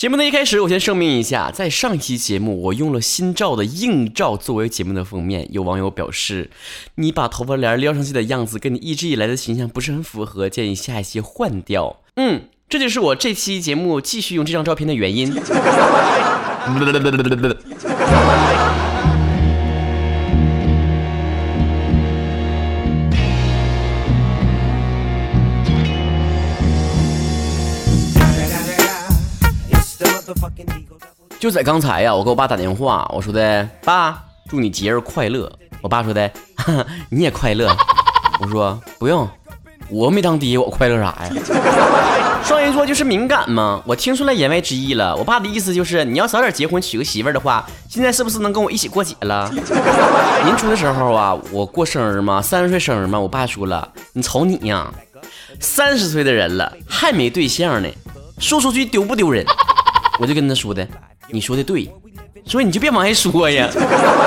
节目的一开始，我先声明一下，在上一期节目，我用了新照的硬照作为节目的封面。有网友表示，你把头发帘撩上去的样子跟你一直以来的形象不是很符合，建议下一期换掉。嗯，这就是我这期节目继续用这张照片的原因。就在刚才呀，我给我爸打电话，我说的爸，祝你节日快乐。我爸说的，你也快乐。我说不用，我没当爹，我快乐啥呀？双鱼座就是敏感嘛，我听出来言外之意了。我爸的意思就是，你要早点结婚娶个媳妇儿的话，现在是不是能跟我一起过节了？年初的时候啊，我过生日嘛，三十岁生日嘛，我爸说了，你瞅你呀，三十岁的人了还没对象呢，说出去丢不丢人？我就跟他说的。你说的对，所以你就别往外说呀，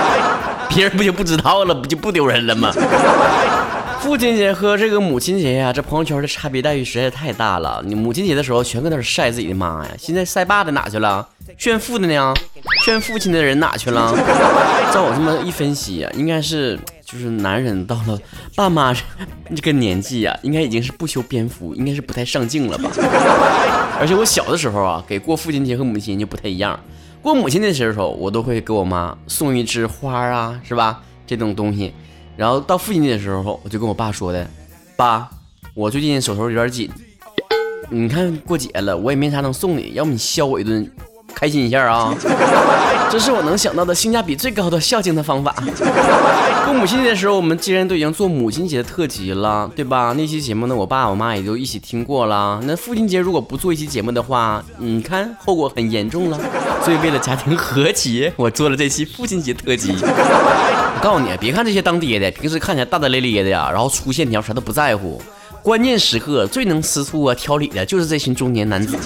别人不就不知道了，不就不丢人了吗？父亲节和这个母亲节呀，这朋友圈的差别待遇实在太大了。你母亲节的时候全搁那晒自己的妈呀，现在晒爸的哪去了？炫富的呢？炫父亲的人哪去了？照我这么一分析啊，应该是就是男人到了爸妈这个年纪呀，应该已经是不修边幅，应该是不太上镜了吧？而且我小的时候啊，给过父亲节和母亲节就不太一样。过母亲节的时候，我都会给我妈送一枝花啊，是吧？这种东西。然后到父亲节的时候，我就跟我爸说的：“爸，我最近手头有点紧，你看过节了，我也没啥能送你，要不你削我一顿。”开心一下啊！这是我能想到的性价比最高的孝敬的方法。过母亲节的时候，我们既然都已经做母亲节的特辑了，对吧？那期节目呢，我爸我妈也都一起听过了。那父亲节如果不做一期节目的话，你看后果很严重了。所以为了家庭和谐，我做了这期父亲节特辑。我告诉你，别看这些当爹的平时看起来大大咧咧的呀，然后粗线条啥都不在乎，关键时刻最能吃醋啊、挑理的就是这群中年男子。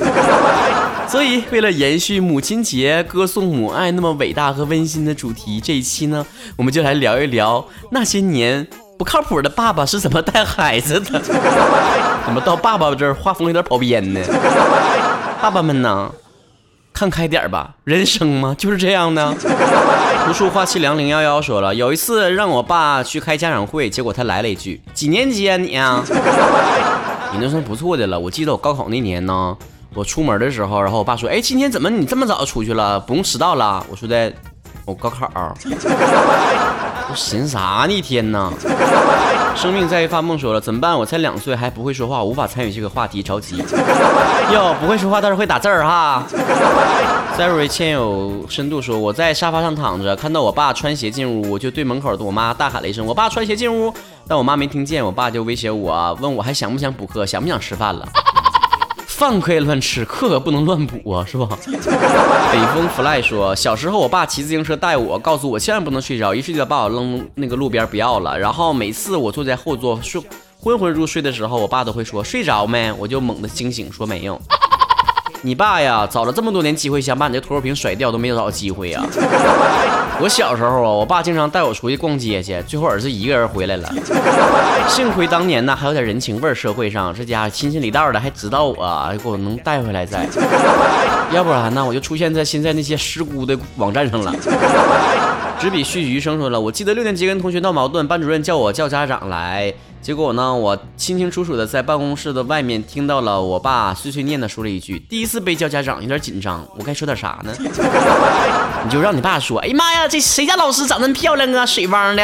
所以，为了延续母亲节歌颂母爱那么伟大和温馨的主题，这一期呢，我们就来聊一聊那些年不靠谱的爸爸是怎么带孩子的。怎么到爸爸这儿画风有点跑偏呢？爸爸们呢，看开点吧，人生嘛就是这样的。读书话气凉零幺幺说了，有一次让我爸去开家长会，结果他来了一句：“几年级啊你啊？”你那算不错的了。我记得我高考那年呢。我出门的时候，然后我爸说：“哎，今天怎么你这么早出去了？不用迟到了。”我说的，我高考。我寻啥呢？一天呢？生命在于发梦。说了怎么办？我才两岁还不会说话，无法参与这个话题，着急。哟，不会说话，但是会打字儿哈。Siri 欠有深度说：“我在沙发上躺着，看到我爸穿鞋进屋，我就对门口的我妈大喊了一声：‘我爸穿鞋进屋！’但我妈没听见，我爸就威胁我，问我还想不想补课，想不想吃饭了。”饭可以乱吃，课可不能乱补啊，是吧？北风 fly 说，小时候我爸骑自行车带我，告诉我千万不能睡着，一睡就把我扔那个路边不要了。然后每次我坐在后座睡昏昏入睡的时候，我爸都会说睡着没？我就猛地惊醒，说没有。你爸呀，找了这么多年机会想把你这拖油瓶甩掉，都没有找到机会呀。我小时候啊，我爸经常带我出去逛街去，最后儿子一个人回来了。幸亏当年呢还有点人情味儿，社会上这家伙亲戚里道的还知道我，给我能带回来在。要不然呢，我就出现在现在那些失孤的网站上了。执笔续余生说了，我记得六年级跟同学闹矛盾，班主任叫我叫家长来。结果呢，我清清楚楚的在办公室的外面听到了我爸碎碎念的说了一句：“第一次被叫家长，有点紧张。”我该说点啥呢？你就让你爸说：“哎呀妈呀，这谁家老师长那么漂亮啊，水汪的。”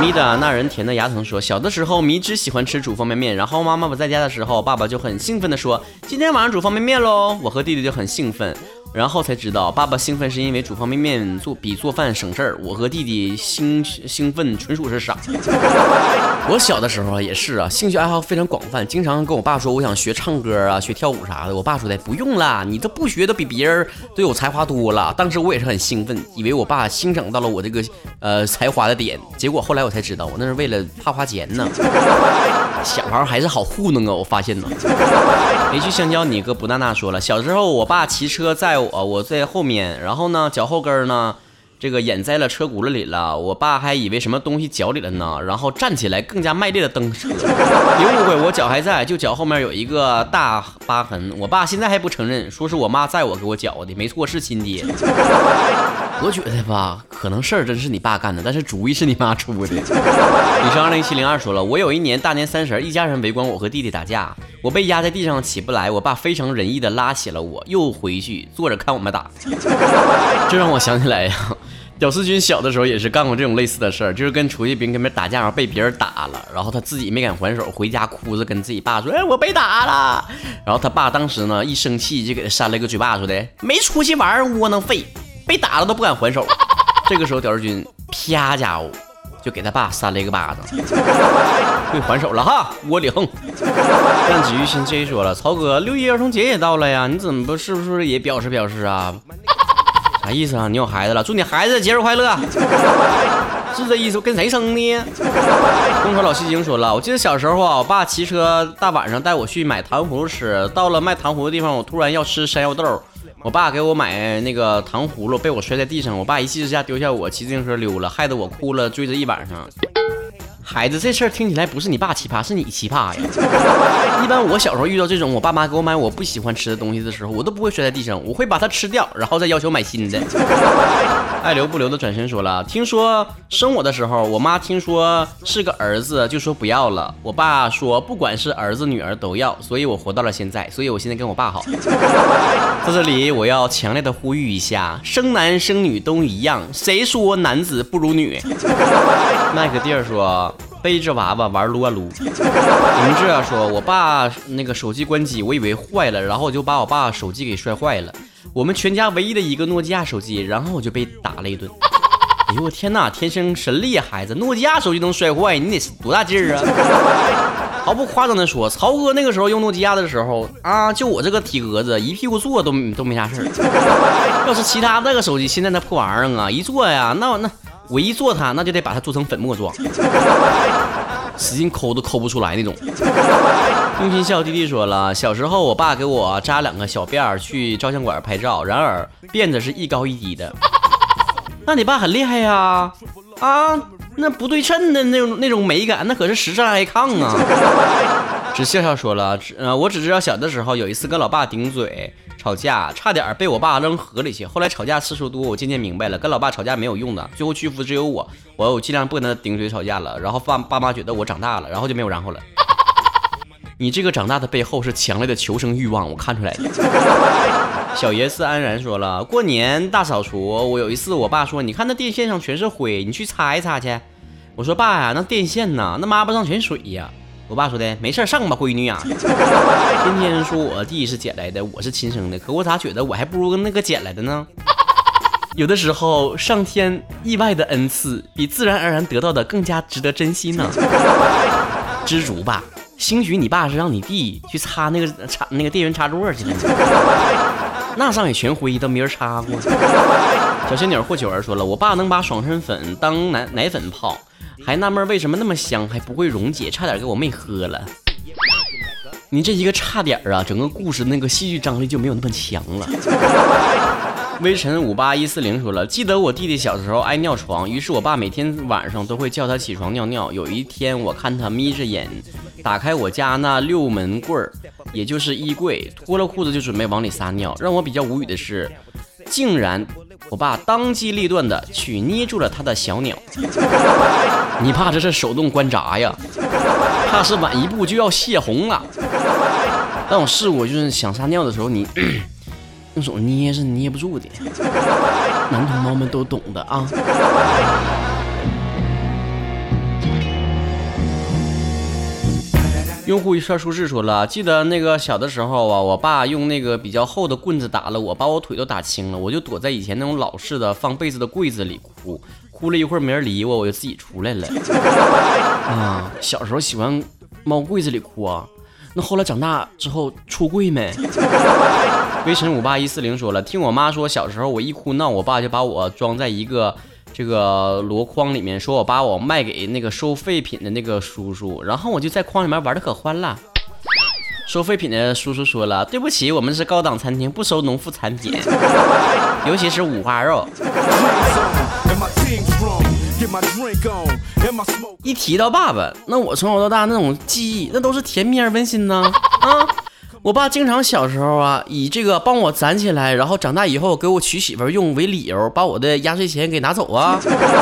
咪的那人甜的牙疼说：“小的时候，迷之喜欢吃煮方便面，然后妈妈不在家的时候，爸爸就很兴奋的说：今天晚上煮方便面喽。我和弟弟就很兴奋。”然后才知道，爸爸兴奋是因为煮方便面做比做饭省事儿。我和弟弟兴兴奋纯属是傻。我小的时候也是啊，兴趣爱好非常广泛，经常跟我爸说我想学唱歌啊，学跳舞啥的。我爸说的不用啦，你都不学都比别人都有才华多了。当时我也是很兴奋，以为我爸欣赏到了我这个呃才华的点。结果后来我才知道，我那是为了怕花钱呢。小孩还是好糊弄啊！我发现呢。没去香蕉，你哥不娜娜说了，小时候我爸骑车载，我在后面，然后呢脚后跟呢这个掩在了车轱辘里了。我爸还以为什么东西脚里了呢，然后站起来更加卖力的蹬车。别误会，我脚还在，就脚后面有一个大疤痕。我爸现在还不承认，说是我妈载我给我脚的，没错，是亲爹。我觉得吧，可能事儿真是你爸干的，但是主意是你妈出的。你是二零七零二说了，我有一年大年三十，一家人围观我和弟弟打架，我被压在地上起不来，我爸非常仁义的拉起了我，又回去坐着看我们打。这让我想起来呀，屌丝君小的时候也是干过这种类似的事儿，就是跟出去别跟别人打架，然后被别人打了，然后他自己没敢还手，回家哭着跟自己爸说：“哎，我被打了。”然后他爸当时呢一生气就给他扇了一个嘴巴，说的没出息玩窝囊废。被打了都不敢还手，这个时候屌丝君啪家伙就给他爸扇了一个巴掌，会还手了哈，窝里横。但子玉心 J 说了，曹哥六一儿童节也到了呀，你怎么不是不是也表示表示啊？啥意思啊？你有孩子了，祝你孩子节日快乐，是这意思？跟谁生的？东河老戏精说了，我记得小时候啊，我爸骑车大晚上带我去买糖葫芦吃，到了卖糖葫芦的地方，我突然要吃山药豆。我爸给我买那个糖葫芦，被我摔在地上。我爸一气之下丢下我，骑自行车溜了，害得我哭了，追着一晚上。孩子，这事儿听起来不是你爸奇葩，是你奇葩呀！一般我小时候遇到这种我爸妈给我买我不喜欢吃的东西的时候，我都不会摔在地上，我会把它吃掉，然后再要求买新的。爱留不留的转身说了，听说生我的时候，我妈听说是个儿子，就说不要了。我爸说不管是儿子女儿都要，所以我活到了现在，所以我现在跟我爸好。在这里我要强烈的呼吁一下，生男生女都一样，谁说男子不如女？麦克蒂尔说。背着娃娃玩撸啊撸，明智啊说，我爸那个手机关机，我以为坏了，然后我就把我爸手机给摔坏了，我们全家唯一的一个诺基亚手机，然后我就被打了一顿。哎呦我天哪，天生神力孩子，诺基亚手机能摔坏，你得多大劲儿啊？毫不夸张的说，曹哥那个时候用诺基亚的时候啊，就我这个体格子，一屁股坐都都没啥事儿。要是其他那个手机，现在那破玩意儿啊，一坐呀，那那。我一做它，那就得把它做成粉末状，使劲抠都抠不出来那种。用心笑弟弟说了，小时候我爸给我扎两个小辫儿去照相馆拍照，然而辫子是一高一低的。那你爸很厉害呀，啊，那不对称的那种那种美感，那可是时尚 icon 啊。只笑笑说了，呃，我只知道小的时候有一次跟老爸顶嘴。吵架差点被我爸扔河里去。后来吵架次数多，我渐渐明白了，跟老爸吵架没有用的，最后屈服只有我。我我尽量不跟他顶嘴吵架了。然后爸爸妈觉得我长大了，然后就没有然后了。你这个长大的背后是强烈的求生欲望，我看出来了。小爷是安然说了，过年大扫除，我有一次我爸说，你看那电线上全是灰，你去擦一擦去。我说爸呀，那电线呐，那抹不上全水呀。我爸说的没事上吧，闺女呀。天天说我弟是捡来的，我是亲生的，可我咋觉得我还不如那个捡来的呢？有的时候，上天意外的恩赐比自然而然得到的更加值得珍惜呢。知足吧，兴许你爸是让你弟去擦那个插那个电源插座去了，那上也全灰，都没人擦过。小仙女霍九儿说了，我爸能把爽身粉当奶奶粉泡。还纳闷为什么那么香还不会溶解，差点给我妹喝了。你这一个差点啊，整个故事那个戏剧张力就没有那么强了。微尘五八一四零说了，记得我弟弟小时候爱尿床，于是我爸每天晚上都会叫他起床尿尿。有一天我看他眯着眼打开我家那六门柜儿，也就是衣柜，脱了裤子就准备往里撒尿。让我比较无语的是，竟然。我爸当机立断的去捏住了他的小鸟，你怕这是手动关闸呀？怕是晚一步就要泄洪了。但我试过，就是想撒尿的时候，你用手捏是捏不住的，男同胞们都懂的啊。用户一串舒适说了，记得那个小的时候啊，我爸用那个比较厚的棍子打了我，把我腿都打青了，我就躲在以前那种老式的放被子的柜子里哭，哭了一会儿没人理我，我就自己出来了。啊，小时候喜欢猫柜子里哭啊，那后来长大之后出柜没？微尘五八一四零说了，听我妈说，小时候我一哭闹，我爸就把我装在一个。这个箩筐里面说，我把我卖给那个收废品的那个叔叔，然后我就在筐里面玩的可欢了。收废品的叔叔说了：“对不起，我们是高档餐厅，不收农副产品，尤其是五花肉。”一提到爸爸，那我从小到大那种记忆，那都是甜蜜而温馨呢。啊，我爸经常小时候啊，以这个帮我攒起来，然后长大以后给我娶媳妇用为理由，把我的压岁钱给拿走啊。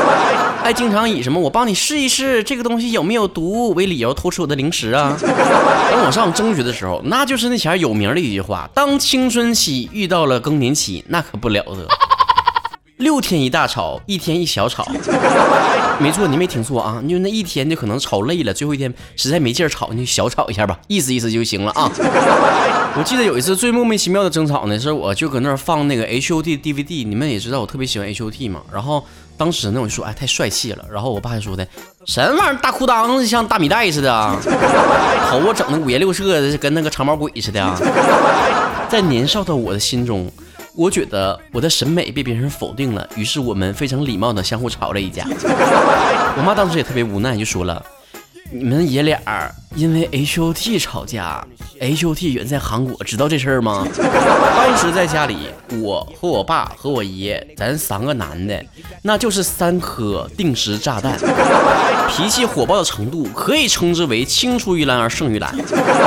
还经常以什么我帮你试一试这个东西有没有毒为理由偷吃我的零食啊。等我上中学的时候，那就是那前有名的一句话：当青春期遇到了更年期，那可不了得。六天一大吵，一天一小吵。没错，你没听错啊，就那一天就可能吵累了，最后一天实在没劲儿吵，你就小吵一下吧，意思意思就行了啊。我记得有一次最莫名其妙的争吵呢，是我就搁那儿放那个 H O T DVD，你们也知道我特别喜欢 H O T 嘛。然后当时呢我就说，哎，太帅气了。然后我爸就说的，什么玩意儿，大裤裆子像大米袋似的啊，头发整的五颜六色的，跟那个长毛鬼似的啊。在年少的我的心中。我觉得我的审美被别人否定了，于是我们非常礼貌的相互吵了一架。我妈当时也特别无奈，就说了：“你们爷俩因为 H O T 吵架，H O T 远在韩国，知道这事儿吗？” 当时在家里，我和我爸和我爷，咱三个男的，那就是三颗定时炸弹，脾气火爆的程度可以称之为青出于蓝而胜于蓝。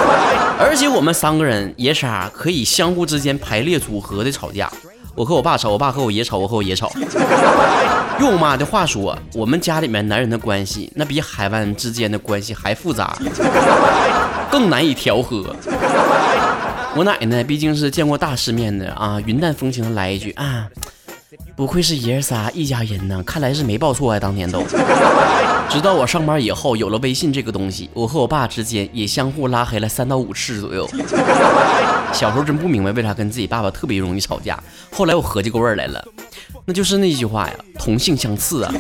而且我们三个人爷仨可以相互之间排列组合的吵架，我和我爸吵，我爸和我爷吵，我和我爷吵。用我妈的话说，我们家里面男人的关系，那比海湾之间的关系还复杂，更难以调和。我奶奶毕竟是见过大世面的啊，云淡风轻的来一句啊。不愧是爷儿仨一家人呢，看来是没报错啊，当年都。直到我上班以后有了微信这个东西，我和我爸之间也相互拉黑了三到五次左右。小时候真不明白为啥跟自己爸爸特别容易吵架，后来我合计过味儿来了，那就是那句话呀，同性相斥啊。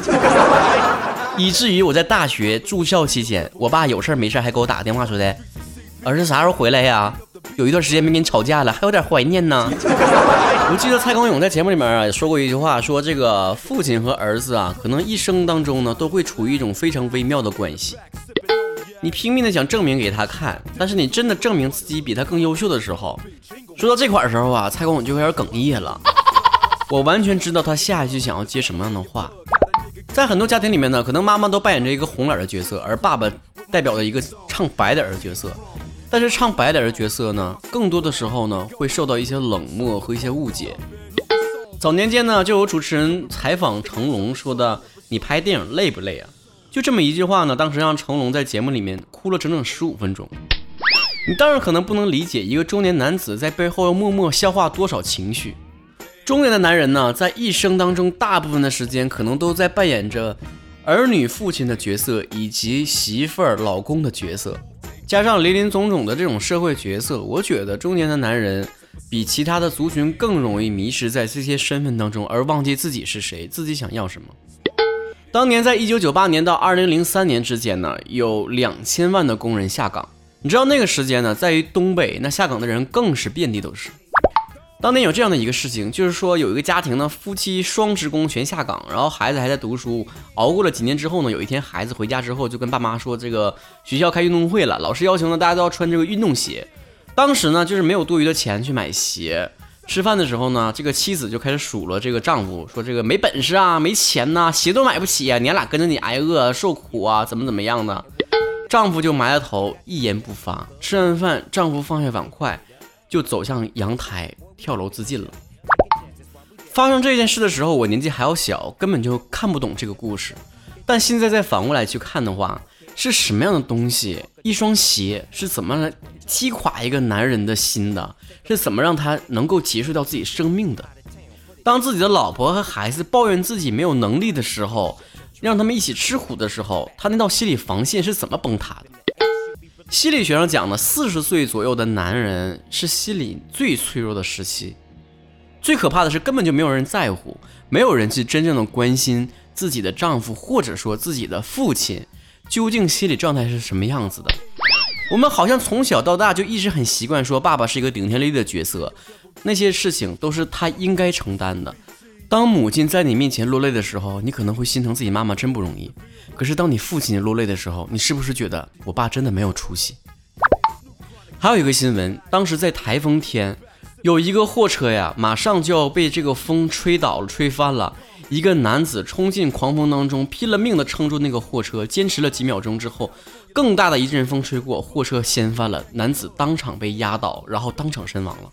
以至于我在大学住校期间，我爸有事没事还给我打个电话说的，儿子啥时候回来呀？有一段时间没跟你吵架了，还有点怀念呢。我记得蔡康永在节目里面啊说过一句话，说这个父亲和儿子啊，可能一生当中呢都会处于一种非常微妙的关系。你拼命的想证明给他看，但是你真的证明自己比他更优秀的时候，说到这块儿时候啊，蔡康永就有点哽咽了。我完全知道他下一句想要接什么样的话。在很多家庭里面呢，可能妈妈都扮演着一个红脸的角色，而爸爸代表着一个唱白脸的角色。但是唱白脸的角色呢，更多的时候呢，会受到一些冷漠和一些误解。早年间呢，就有主持人采访成龙说的：“你拍电影累不累啊？”就这么一句话呢，当时让成龙在节目里面哭了整整十五分钟。你当然可能不能理解一个中年男子在背后要默默消化多少情绪。中年的男人呢，在一生当中大部分的时间，可能都在扮演着儿女、父亲的角色，以及媳妇儿、老公的角色。加上林林总总的这种社会角色，我觉得中年的男人比其他的族群更容易迷失在这些身份当中，而忘记自己是谁，自己想要什么。当年在一九九八年到二零零三年之间呢，有两千万的工人下岗。你知道那个时间呢，在于东北，那下岗的人更是遍地都是。当年有这样的一个事情，就是说有一个家庭呢，夫妻双职工全下岗，然后孩子还在读书。熬过了几年之后呢，有一天孩子回家之后，就跟爸妈说，这个学校开运动会了，老师要求呢大家都要穿这个运动鞋。当时呢就是没有多余的钱去买鞋。吃饭的时候呢，这个妻子就开始数落这个丈夫，说这个没本事啊，没钱呐，鞋都买不起啊，娘俩跟着你挨饿受苦啊，怎么怎么样的。丈夫就埋了头，一言不发。吃完饭，丈夫放下碗筷，就走向阳台。跳楼自尽了。发生这件事的时候，我年纪还要小，根本就看不懂这个故事。但现在再反过来去看的话，是什么样的东西？一双鞋是怎么来击垮一个男人的心的？是怎么让他能够结束掉自己生命的？当自己的老婆和孩子抱怨自己没有能力的时候，让他们一起吃苦的时候，他那道心理防线是怎么崩塌的？心理学上讲呢，四十岁左右的男人是心理最脆弱的时期。最可怕的是，根本就没有人在乎，没有人去真正的关心自己的丈夫，或者说自己的父亲究竟心理状态是什么样子的。我们好像从小到大就一直很习惯说，爸爸是一个顶天立地的角色，那些事情都是他应该承担的。当母亲在你面前落泪的时候，你可能会心疼自己妈妈真不容易。可是当你父亲落泪的时候，你是不是觉得我爸真的没有出息？还有一个新闻，当时在台风天，有一个货车呀，马上就要被这个风吹倒了、吹翻了。一个男子冲进狂风当中，拼了命的撑住那个货车，坚持了几秒钟之后，更大的一阵风吹过，货车掀翻了，男子当场被压倒，然后当场身亡了。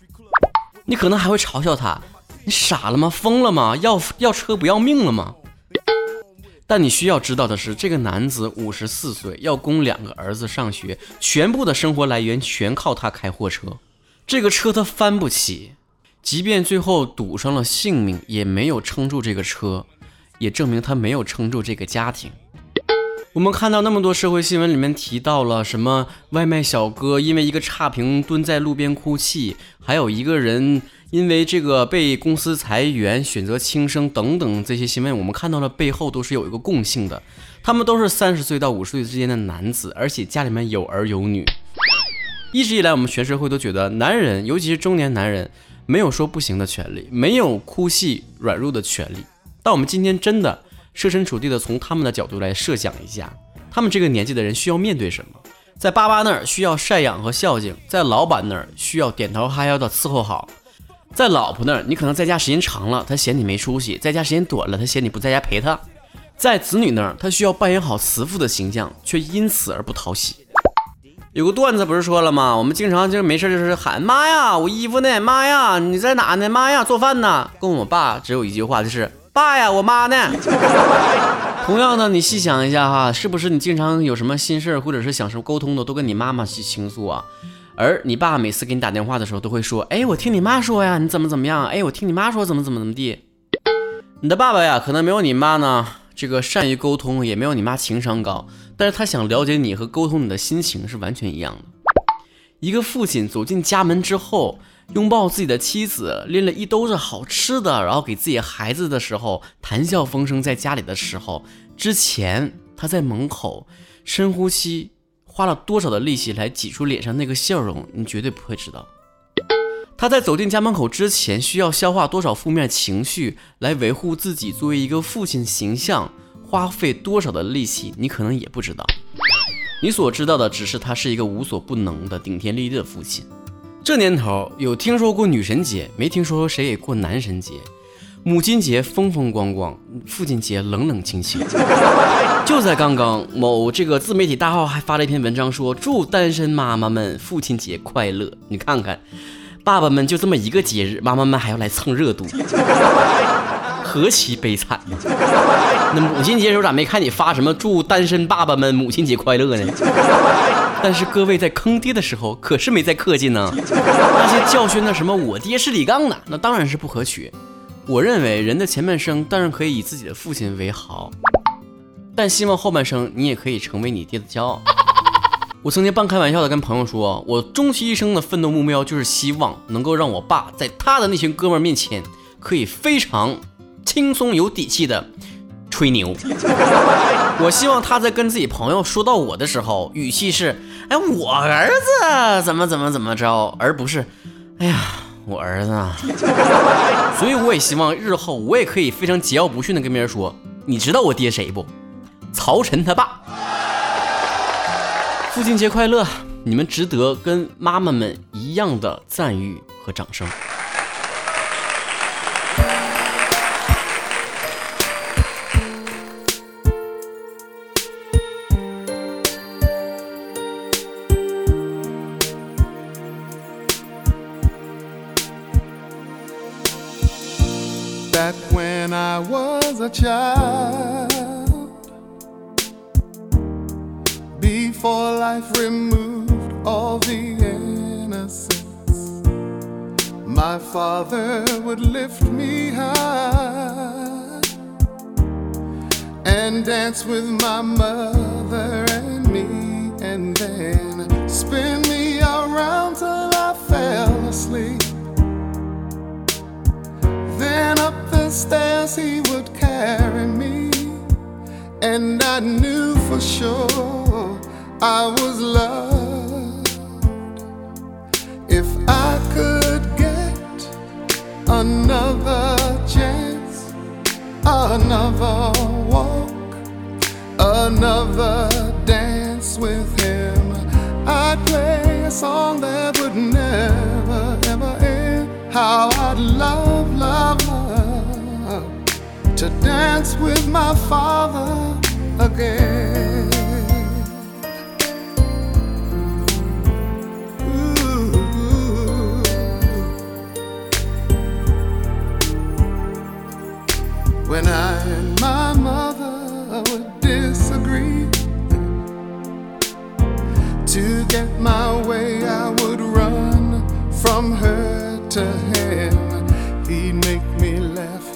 你可能还会嘲笑他，你傻了吗？疯了吗？要要车不要命了吗？但你需要知道的是，这个男子五十四岁，要供两个儿子上学，全部的生活来源全靠他开货车。这个车他翻不起，即便最后赌上了性命，也没有撑住这个车，也证明他没有撑住这个家庭。我们看到那么多社会新闻里面提到了什么外卖小哥因为一个差评蹲在路边哭泣，还有一个人。因为这个被公司裁员，选择轻生等等这些新闻，我们看到了背后都是有一个共性的，他们都是三十岁到五十岁之间的男子，而且家里面有儿有女。一直以来，我们全社会都觉得男人，尤其是中年男人，没有说不行的权利，没有哭戏软弱的权利。但我们今天真的设身处地的从他们的角度来设想一下，他们这个年纪的人需要面对什么？在爸爸那儿需要赡养和孝敬，在老板那儿需要点头哈腰的伺候好。在老婆那儿，你可能在家时间长了，她嫌你没出息；在家时间短了，她嫌你不在家陪她。在子女那儿，她需要扮演好慈父的形象，却因此而不讨喜。有个段子不是说了吗？我们经常就是没事就是喊妈呀，我衣服呢？妈呀，你在哪呢？妈呀，做饭呢？跟我爸只有一句话，就是爸呀，我妈呢？同样的，你细想一下哈，是不是你经常有什么心事儿或者是想什么沟通的，都跟你妈妈去倾诉啊？而你爸每次给你打电话的时候，都会说：“哎，我听你妈说呀，你怎么怎么样？哎，我听你妈说怎么怎么怎么地。”你的爸爸呀，可能没有你妈呢，这个善于沟通，也没有你妈情商高，但是他想了解你和沟通你的心情是完全一样的。一个父亲走进家门之后，拥抱自己的妻子，拎了一兜子好吃的，然后给自己孩子的时候，谈笑风生，在家里的时候，之前他在门口深呼吸。花了多少的力气来挤出脸上那个笑容，你绝对不会知道。他在走进家门口之前，需要消化多少负面情绪来维护自己作为一个父亲形象，花费多少的力气，你可能也不知道。你所知道的只是他是一个无所不能的顶天立地的父亲。这年头有听说过女神节，没听说谁也过男神节。母亲节风风光光，父亲节冷冷清清。就在刚刚，某这个自媒体大号还发了一篇文章，说祝单身妈妈们父亲节快乐。你看看，爸爸们就这么一个节日，妈妈们还要来蹭热度，何其悲惨呀！那母亲节时候咋没看你发什么祝单身爸爸们母亲节快乐呢？但是各位在坑爹的时候可是没在客气呢。那些教训的什么我爹是李刚的，那当然是不可取。我认为人的前半生当然可以以自己的父亲为豪，但希望后半生你也可以成为你爹的骄傲。我曾经半开玩笑的跟朋友说，我终其一生的奋斗目标就是希望能够让我爸在他的那群哥们面前可以非常轻松有底气的吹牛。我希望他在跟自己朋友说到我的时候，语气是：哎，我儿子怎么怎么怎么着，而不是，哎呀。我儿子啊，所以我也希望日后我也可以非常桀骜不驯的跟别人说，你知道我爹谁不？曹晨他爸。父亲节快乐，你们值得跟妈妈们一样的赞誉和掌声。A child before life removed all the innocence. My father would lift me high and dance with my mother and me, and then spin me around till I fell asleep. Then up the stairs he would and I knew for sure I was loved. If I could get another chance, another walk, another dance with him, I'd play a song that would never, ever end. How I'd love, love, love to dance with my father again. When I and my mother would disagree to get my way, I would run from her to him.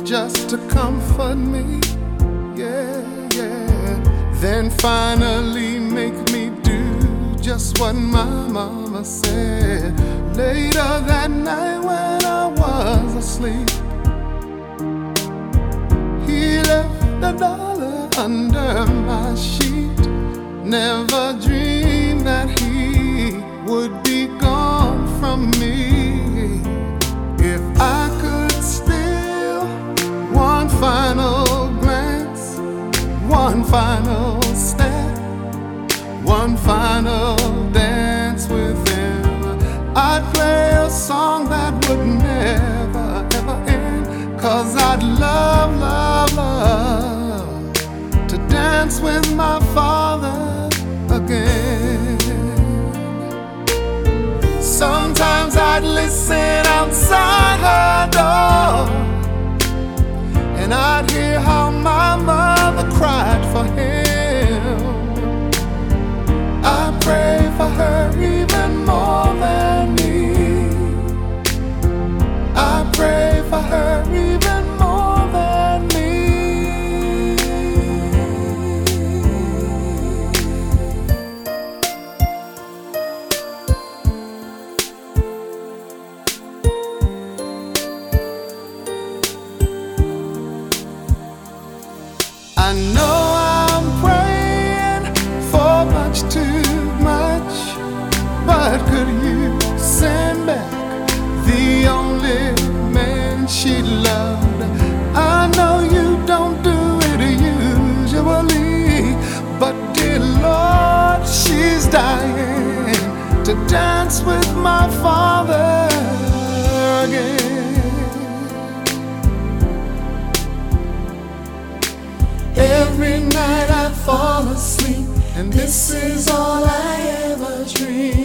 Just to comfort me. Yeah, yeah. Then finally make me do just what my mama said. Later that night when I was asleep, he left a dollar under my sheet. Never dreamed that he would be gone from me. And I'd hear to dance with my father again. Every night I fall asleep, and this is all I ever dream.